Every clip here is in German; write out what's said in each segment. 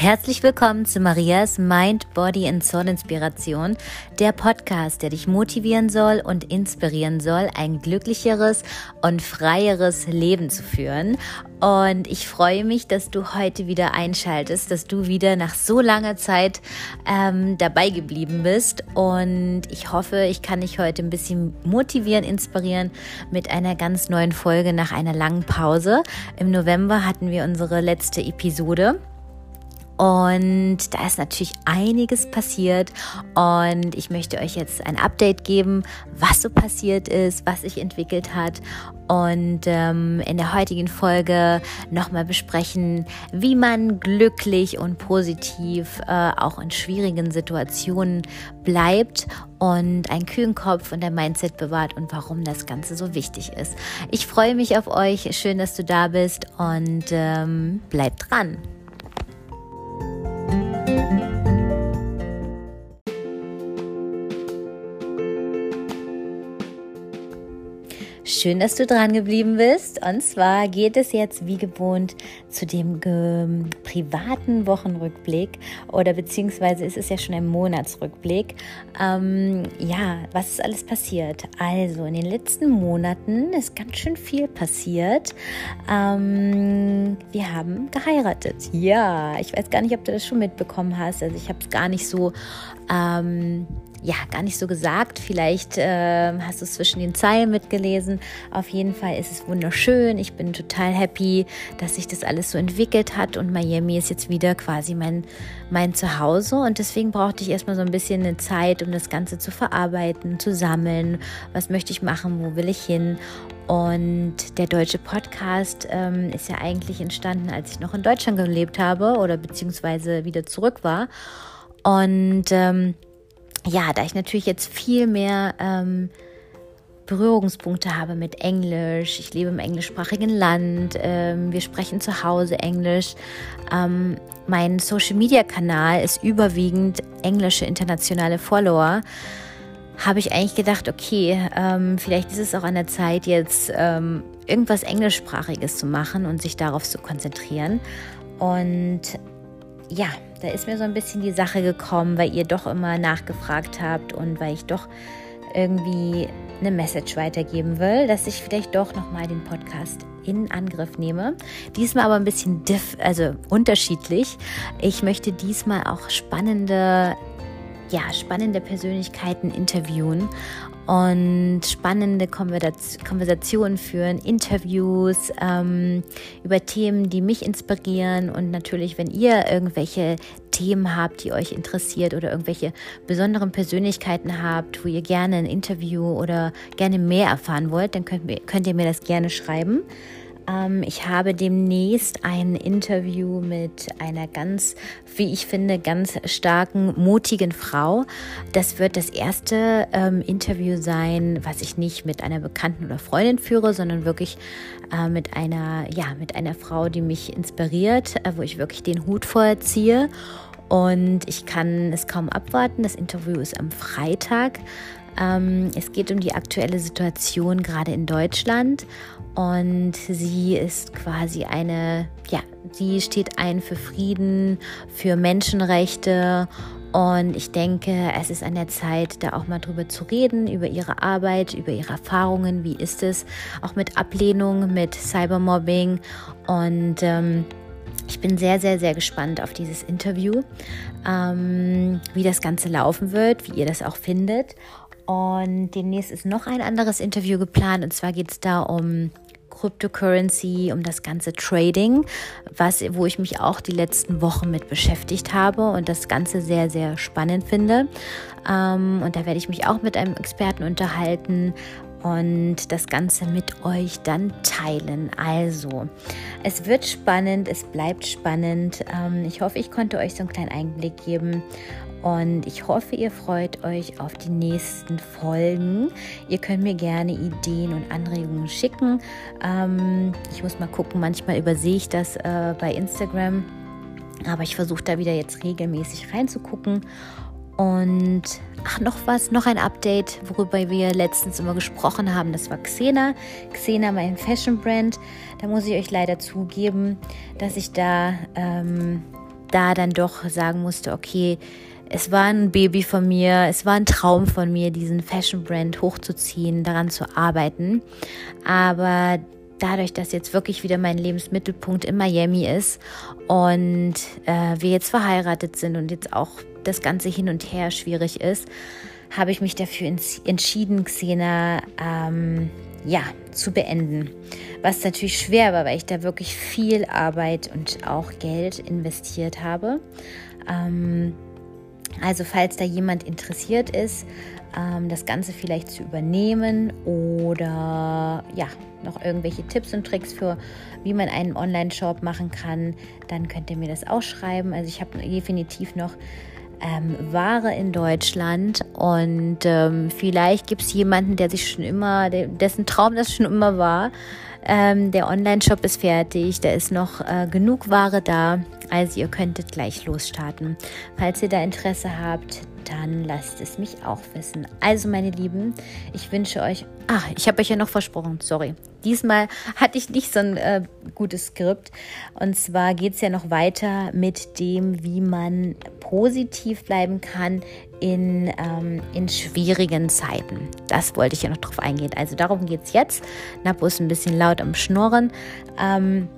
Herzlich willkommen zu Marias Mind, Body and Soul Inspiration, der Podcast, der dich motivieren soll und inspirieren soll, ein glücklicheres und freieres Leben zu führen. Und ich freue mich, dass du heute wieder einschaltest, dass du wieder nach so langer Zeit ähm, dabei geblieben bist. Und ich hoffe, ich kann dich heute ein bisschen motivieren, inspirieren mit einer ganz neuen Folge nach einer langen Pause. Im November hatten wir unsere letzte Episode. Und da ist natürlich einiges passiert und ich möchte euch jetzt ein Update geben, was so passiert ist, was sich entwickelt hat und ähm, in der heutigen Folge nochmal besprechen, wie man glücklich und positiv äh, auch in schwierigen Situationen bleibt und einen kühlen Kopf und ein Mindset bewahrt und warum das Ganze so wichtig ist. Ich freue mich auf euch, schön, dass du da bist und ähm, bleibt dran. Schön, dass du dran geblieben bist. Und zwar geht es jetzt wie gewohnt zu dem privaten Wochenrückblick oder beziehungsweise ist es ja schon ein Monatsrückblick. Ähm, ja, was ist alles passiert? Also in den letzten Monaten ist ganz schön viel passiert. Ähm, wir haben geheiratet. Ja, ich weiß gar nicht, ob du das schon mitbekommen hast. Also ich habe es gar nicht so ähm, ja, gar nicht so gesagt. Vielleicht äh, hast du es zwischen den Zeilen mitgelesen. Auf jeden Fall ist es wunderschön. Ich bin total happy, dass sich das alles so entwickelt hat und Miami ist jetzt wieder quasi mein, mein Zuhause und deswegen brauchte ich erstmal so ein bisschen eine Zeit, um das Ganze zu verarbeiten, zu sammeln. Was möchte ich machen? Wo will ich hin? Und der deutsche Podcast ähm, ist ja eigentlich entstanden, als ich noch in Deutschland gelebt habe oder beziehungsweise wieder zurück war. Und ähm, ja, da ich natürlich jetzt viel mehr ähm, Berührungspunkte habe mit Englisch, ich lebe im englischsprachigen Land, ähm, wir sprechen zu Hause Englisch. Ähm, mein Social-Media-Kanal ist überwiegend englische internationale Follower. Habe ich eigentlich gedacht, okay, ähm, vielleicht ist es auch an der Zeit, jetzt ähm, irgendwas Englischsprachiges zu machen und sich darauf zu konzentrieren. Und ja, da ist mir so ein bisschen die Sache gekommen, weil ihr doch immer nachgefragt habt und weil ich doch irgendwie eine Message weitergeben will, dass ich vielleicht doch nochmal den Podcast in Angriff nehme. Diesmal aber ein bisschen diff, also unterschiedlich. Ich möchte diesmal auch spannende ja, spannende Persönlichkeiten interviewen und spannende Konversationen führen, Interviews ähm, über Themen, die mich inspirieren und natürlich, wenn ihr irgendwelche Themen habt, die euch interessiert oder irgendwelche besonderen Persönlichkeiten habt, wo ihr gerne ein Interview oder gerne mehr erfahren wollt, dann könnt, könnt ihr mir das gerne schreiben. Ähm, ich habe demnächst ein Interview mit einer ganz, wie ich finde, ganz starken, mutigen Frau. Das wird das erste ähm, Interview sein, was ich nicht mit einer Bekannten oder Freundin führe, sondern wirklich äh, mit einer, ja, mit einer Frau, die mich inspiriert, äh, wo ich wirklich den Hut vorziehe. Und ich kann es kaum abwarten. Das Interview ist am Freitag. Ähm, es geht um die aktuelle Situation gerade in Deutschland und sie ist quasi eine, ja, sie steht ein für Frieden, für Menschenrechte und ich denke, es ist an der Zeit, da auch mal drüber zu reden, über ihre Arbeit, über ihre Erfahrungen, wie ist es, auch mit Ablehnung, mit Cybermobbing. Und ähm, ich bin sehr, sehr, sehr gespannt auf dieses Interview, ähm, wie das Ganze laufen wird, wie ihr das auch findet. Und demnächst ist noch ein anderes Interview geplant. Und zwar geht es da um Cryptocurrency, um das ganze Trading, was, wo ich mich auch die letzten Wochen mit beschäftigt habe und das Ganze sehr, sehr spannend finde. Ähm, und da werde ich mich auch mit einem Experten unterhalten und das Ganze mit euch dann teilen. Also, es wird spannend, es bleibt spannend. Ähm, ich hoffe, ich konnte euch so einen kleinen Einblick geben und ich hoffe, ihr freut euch auf die nächsten Folgen. Ihr könnt mir gerne Ideen und Anregungen schicken. Ähm, ich muss mal gucken, manchmal übersehe ich das äh, bei Instagram. Aber ich versuche da wieder jetzt regelmäßig reinzugucken. Und ach, noch was, noch ein Update, worüber wir letztens immer gesprochen haben. Das war Xena. Xena, mein Fashion Brand. Da muss ich euch leider zugeben, dass ich da ähm, da dann doch sagen musste, okay, es war ein Baby von mir, es war ein Traum von mir, diesen Fashion Brand hochzuziehen, daran zu arbeiten. Aber dadurch, dass jetzt wirklich wieder mein Lebensmittelpunkt in Miami ist und äh, wir jetzt verheiratet sind und jetzt auch das Ganze hin und her schwierig ist, habe ich mich dafür entschieden, Xena ähm, ja, zu beenden. Was natürlich schwer war, weil ich da wirklich viel Arbeit und auch Geld investiert habe. Ähm, also falls da jemand interessiert ist, das Ganze vielleicht zu übernehmen oder ja, noch irgendwelche Tipps und Tricks für, wie man einen Online-Shop machen kann, dann könnt ihr mir das auch schreiben. Also ich habe definitiv noch ähm, Ware in Deutschland und ähm, vielleicht gibt es jemanden, der sich schon immer, dessen Traum das schon immer war. Ähm, der Online-Shop ist fertig, da ist noch äh, genug Ware da, also ihr könntet gleich losstarten. Falls ihr da Interesse habt, dann lasst es mich auch wissen. Also meine Lieben, ich wünsche euch, ach, ich habe euch ja noch versprochen, sorry. Diesmal hatte ich nicht so ein äh, gutes Skript. Und zwar geht es ja noch weiter mit dem, wie man positiv bleiben kann in, ähm, in schwierigen Zeiten. Das wollte ich ja noch drauf eingehen. Also darum geht es jetzt. Napo ist ein bisschen laut am Schnurren. Ähm,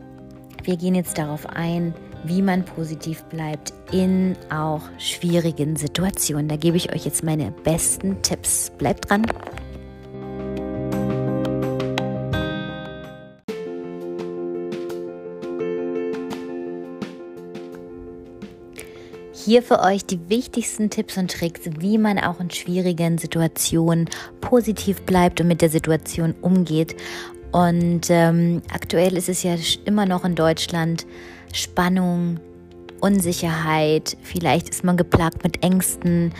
wir gehen jetzt darauf ein, wie man positiv bleibt in auch schwierigen Situationen. Da gebe ich euch jetzt meine besten Tipps. Bleibt dran. Hier für euch die wichtigsten Tipps und Tricks, wie man auch in schwierigen Situationen positiv bleibt und mit der Situation umgeht. Und ähm, aktuell ist es ja immer noch in Deutschland Spannung, Unsicherheit, vielleicht ist man geplagt mit Ängsten,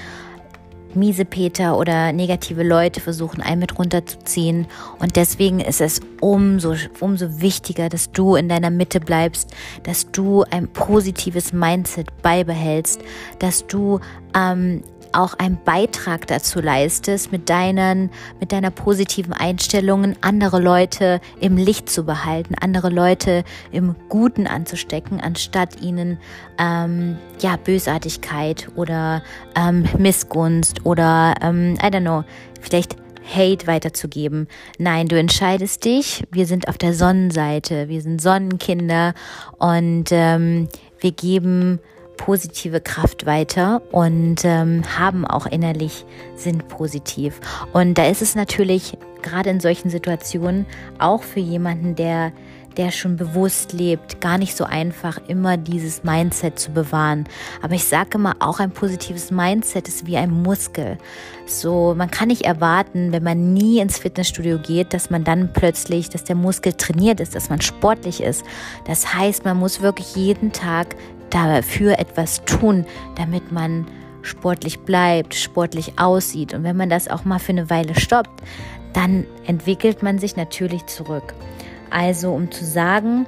miese Peter oder negative Leute versuchen einen mit runterzuziehen. Und deswegen ist es umso, umso wichtiger, dass du in deiner Mitte bleibst, dass du ein positives Mindset beibehältst, dass du ähm, auch einen Beitrag dazu leistest, mit deinen, mit deiner positiven Einstellungen andere Leute im Licht zu behalten, andere Leute im Guten anzustecken, anstatt ihnen ähm, ja Bösartigkeit oder ähm, Missgunst oder ähm, I don't know, vielleicht Hate weiterzugeben. Nein, du entscheidest dich. Wir sind auf der Sonnenseite. Wir sind Sonnenkinder und ähm, wir geben positive Kraft weiter und ähm, haben auch innerlich, sind positiv. Und da ist es natürlich gerade in solchen Situationen auch für jemanden, der der schon bewusst lebt, gar nicht so einfach, immer dieses Mindset zu bewahren. Aber ich sage immer, auch ein positives Mindset ist wie ein Muskel. So, man kann nicht erwarten, wenn man nie ins Fitnessstudio geht, dass man dann plötzlich, dass der Muskel trainiert ist, dass man sportlich ist. Das heißt, man muss wirklich jeden Tag dafür etwas tun, damit man sportlich bleibt, sportlich aussieht. Und wenn man das auch mal für eine Weile stoppt, dann entwickelt man sich natürlich zurück. Also um zu sagen,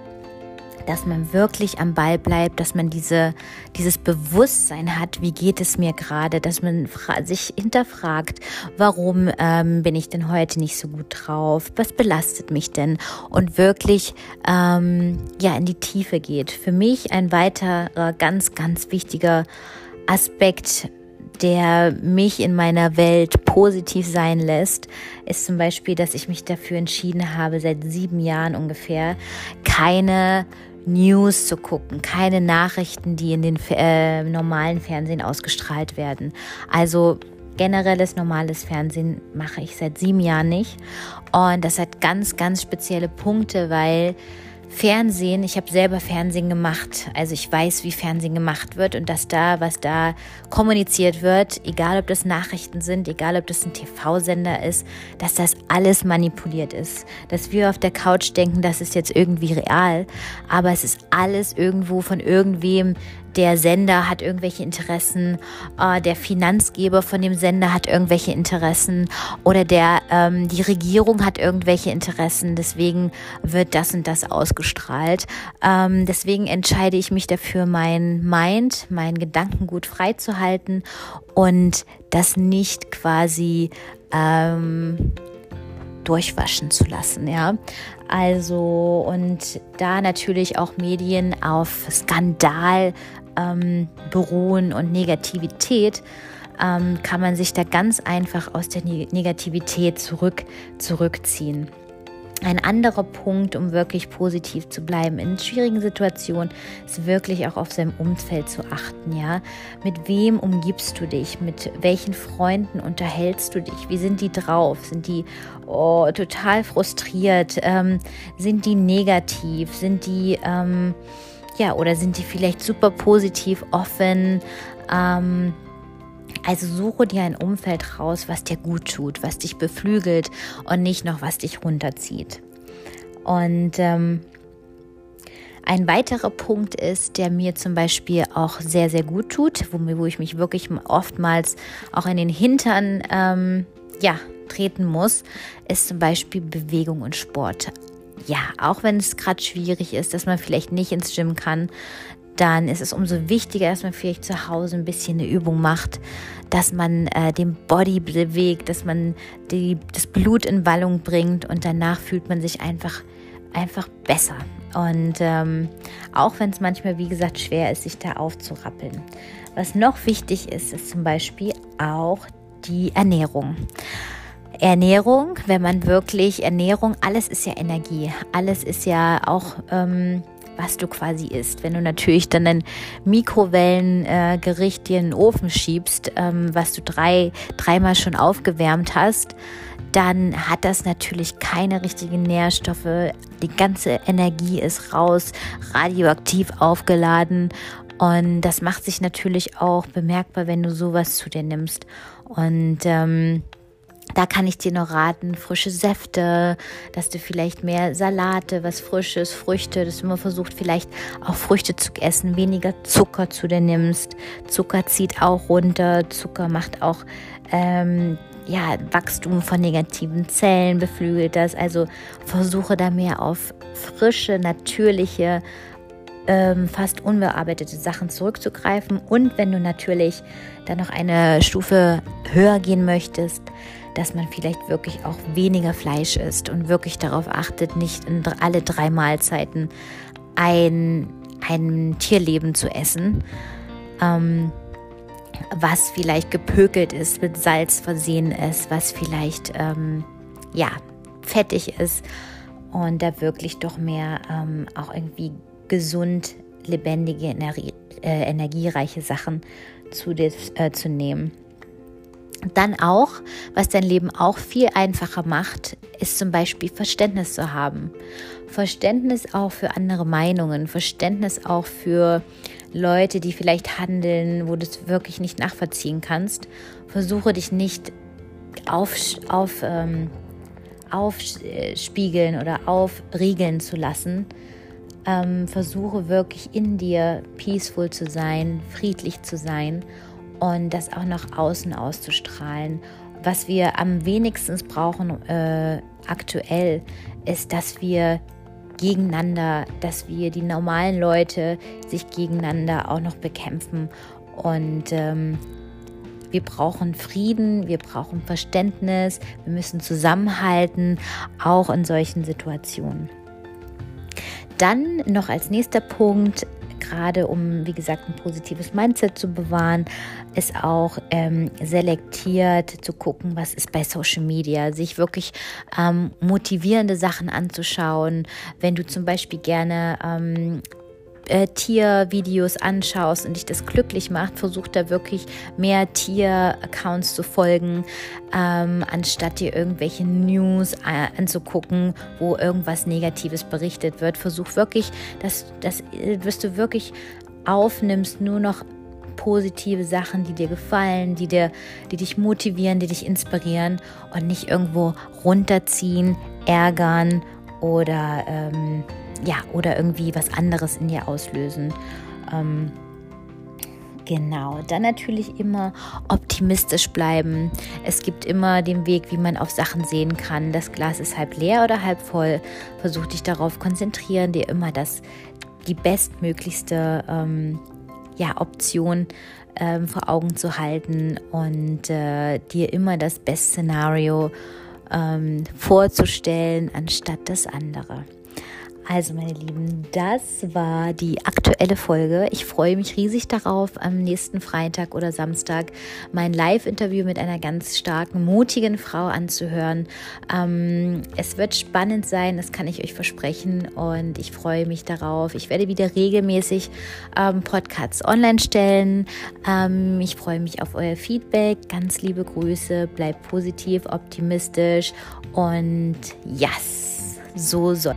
dass man wirklich am Ball bleibt, dass man diese, dieses Bewusstsein hat, wie geht es mir gerade, dass man sich hinterfragt, warum ähm, bin ich denn heute nicht so gut drauf, was belastet mich denn und wirklich ähm, ja in die Tiefe geht. Für mich ein weiterer ganz, ganz wichtiger Aspekt der mich in meiner Welt positiv sein lässt, ist zum Beispiel, dass ich mich dafür entschieden habe, seit sieben Jahren ungefähr keine News zu gucken, keine Nachrichten, die in den äh, normalen Fernsehen ausgestrahlt werden. Also generelles normales Fernsehen mache ich seit sieben Jahren nicht. Und das hat ganz, ganz spezielle Punkte, weil Fernsehen, ich habe selber Fernsehen gemacht, also ich weiß, wie Fernsehen gemacht wird und dass da, was da kommuniziert wird, egal ob das Nachrichten sind, egal ob das ein TV-Sender ist, dass das alles manipuliert ist. Dass wir auf der Couch denken, das ist jetzt irgendwie real, aber es ist alles irgendwo von irgendwem der Sender hat irgendwelche Interessen, äh, der Finanzgeber von dem Sender hat irgendwelche Interessen oder der, ähm, die Regierung hat irgendwelche Interessen. Deswegen wird das und das ausgestrahlt. Ähm, deswegen entscheide ich mich dafür, mein Mind, mein Gedankengut freizuhalten und das nicht quasi ähm, durchwaschen zu lassen, ja. Also und da natürlich auch Medien auf Skandal ähm, beruhen und Negativität, ähm, kann man sich da ganz einfach aus der Negativität zurück, zurückziehen. Ein anderer Punkt, um wirklich positiv zu bleiben in schwierigen Situationen, ist wirklich auch auf seinem Umfeld zu achten. Ja, mit wem umgibst du dich? Mit welchen Freunden unterhältst du dich? Wie sind die drauf? Sind die oh, total frustriert? Ähm, sind die negativ? Sind die ähm, ja oder sind die vielleicht super positiv, offen? Ähm, also suche dir ein Umfeld raus, was dir gut tut, was dich beflügelt und nicht noch was dich runterzieht. Und ähm, ein weiterer Punkt ist, der mir zum Beispiel auch sehr, sehr gut tut, wo, wo ich mich wirklich oftmals auch in den Hintern ähm, ja, treten muss, ist zum Beispiel Bewegung und Sport. Ja, auch wenn es gerade schwierig ist, dass man vielleicht nicht ins Gym kann, dann ist es umso wichtiger, dass man vielleicht zu Hause ein bisschen eine Übung macht, dass man äh, den Body bewegt, dass man die, das Blut in Wallung bringt und danach fühlt man sich einfach, einfach besser. Und ähm, auch wenn es manchmal, wie gesagt, schwer ist, sich da aufzurappeln. Was noch wichtig ist, ist zum Beispiel auch die Ernährung. Ernährung, wenn man wirklich Ernährung, alles ist ja Energie, alles ist ja auch ähm, was du quasi isst. Wenn du natürlich dann ein Mikrowellengericht äh, dir in den Ofen schiebst, ähm, was du drei, dreimal schon aufgewärmt hast, dann hat das natürlich keine richtigen Nährstoffe. Die ganze Energie ist raus, radioaktiv aufgeladen. Und das macht sich natürlich auch bemerkbar, wenn du sowas zu dir nimmst. Und ähm, da kann ich dir noch raten, frische Säfte, dass du vielleicht mehr Salate, was Frisches, Früchte, dass du immer versucht, vielleicht auch Früchte zu essen, weniger Zucker zu dir nimmst. Zucker zieht auch runter, Zucker macht auch ähm, ja, Wachstum von negativen Zellen, beflügelt das. Also versuche da mehr auf frische, natürliche, ähm, fast unbearbeitete Sachen zurückzugreifen. Und wenn du natürlich dann noch eine Stufe höher gehen möchtest, dass man vielleicht wirklich auch weniger Fleisch isst und wirklich darauf achtet, nicht in alle drei Mahlzeiten ein, ein Tierleben zu essen, ähm, was vielleicht gepökelt ist, mit Salz versehen ist, was vielleicht ähm, ja fettig ist und da wirklich doch mehr ähm, auch irgendwie gesund, lebendige, energie, äh, energiereiche Sachen zu, des, äh, zu nehmen. Dann auch, was dein Leben auch viel einfacher macht, ist zum Beispiel Verständnis zu haben. Verständnis auch für andere Meinungen, Verständnis auch für Leute, die vielleicht handeln, wo du es wirklich nicht nachvollziehen kannst. Versuche dich nicht auf, auf, ähm, aufspiegeln oder aufriegeln zu lassen. Ähm, versuche wirklich in dir peaceful zu sein, friedlich zu sein und das auch nach außen auszustrahlen. Was wir am wenigsten brauchen äh, aktuell, ist, dass wir gegeneinander, dass wir die normalen Leute sich gegeneinander auch noch bekämpfen. Und ähm, wir brauchen Frieden, wir brauchen Verständnis, wir müssen zusammenhalten, auch in solchen Situationen. Dann noch als nächster Punkt gerade um, wie gesagt, ein positives Mindset zu bewahren, ist auch ähm, selektiert zu gucken, was ist bei Social Media, sich wirklich ähm, motivierende Sachen anzuschauen. Wenn du zum Beispiel gerne ähm, äh, Tiervideos anschaust und dich das glücklich macht, versuch da wirklich mehr Tier-Accounts zu folgen, ähm, anstatt dir irgendwelche News äh, anzugucken, wo irgendwas Negatives berichtet wird. Versuch wirklich, dass, dass, dass du wirklich aufnimmst, nur noch positive Sachen, die dir gefallen, die, dir, die dich motivieren, die dich inspirieren und nicht irgendwo runterziehen, ärgern oder ähm, ja, oder irgendwie was anderes in dir auslösen. Ähm, Genau, dann natürlich immer optimistisch bleiben. Es gibt immer den Weg, wie man auf Sachen sehen kann. Das Glas ist halb leer oder halb voll. Versuch dich darauf konzentrieren, dir immer das, die bestmöglichste ähm, ja, Option ähm, vor Augen zu halten und äh, dir immer das Best-Szenario ähm, vorzustellen, anstatt das andere. Also meine Lieben, das war die aktuelle Folge. Ich freue mich riesig darauf, am nächsten Freitag oder Samstag mein Live-Interview mit einer ganz starken, mutigen Frau anzuhören. Ähm, es wird spannend sein, das kann ich euch versprechen und ich freue mich darauf. Ich werde wieder regelmäßig ähm, Podcasts online stellen. Ähm, ich freue mich auf euer Feedback. Ganz liebe Grüße, bleibt positiv, optimistisch und yes, so soll.